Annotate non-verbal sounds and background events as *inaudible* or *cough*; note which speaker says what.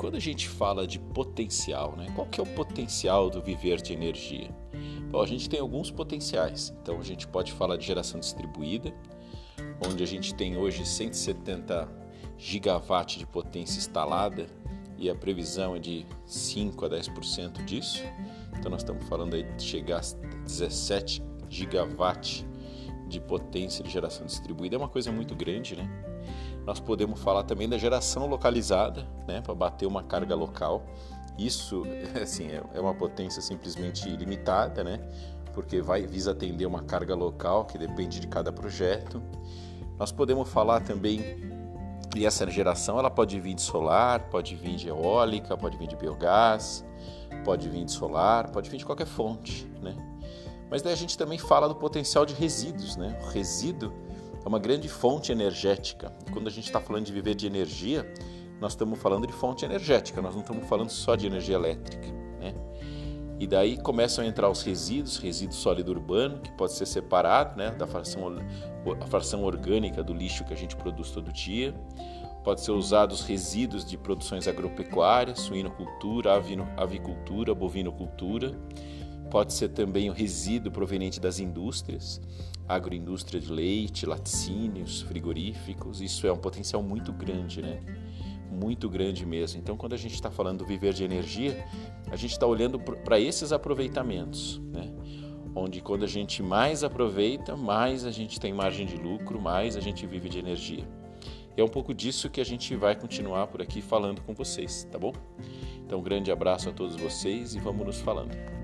Speaker 1: quando a gente fala de potencial, né? Qual que é o potencial do viver de energia? Bom, a gente tem alguns potenciais. Então a gente pode falar de geração distribuída, onde a gente tem hoje 170 gigawatt de potência instalada e a previsão é de 5 a 10% disso. Então nós estamos falando aí de chegar a 17 gigawatt de potência de geração distribuída. É uma coisa muito grande, né? Nós podemos falar também da geração localizada, né, para bater uma carga local. Isso, *laughs* assim, é, é uma potência simplesmente ilimitada, né? Porque vai visa atender uma carga local que depende de cada projeto. Nós podemos falar também e essa geração ela pode vir de solar, pode vir de eólica, pode vir de biogás, pode vir de solar, pode vir de qualquer fonte, né? Mas daí a gente também fala do potencial de resíduos, né? O resíduo é uma grande fonte energética. Quando a gente está falando de viver de energia, nós estamos falando de fonte energética, nós não estamos falando só de energia elétrica. Né? E daí começam a entrar os resíduos, resíduo sólido urbano, que pode ser separado né, da fração, a fração orgânica do lixo que a gente produz todo dia. Pode ser usado os resíduos de produções agropecuárias, suinocultura, avicultura, bovinocultura. Pode ser também o resíduo proveniente das indústrias, agroindústria de leite, laticínios, frigoríficos, isso é um potencial muito grande, né? Muito grande mesmo. Então, quando a gente está falando do viver de energia, a gente está olhando para esses aproveitamentos, né? Onde quando a gente mais aproveita, mais a gente tem margem de lucro, mais a gente vive de energia. E é um pouco disso que a gente vai continuar por aqui falando com vocês, tá bom? Então, um grande abraço a todos vocês e vamos nos falando.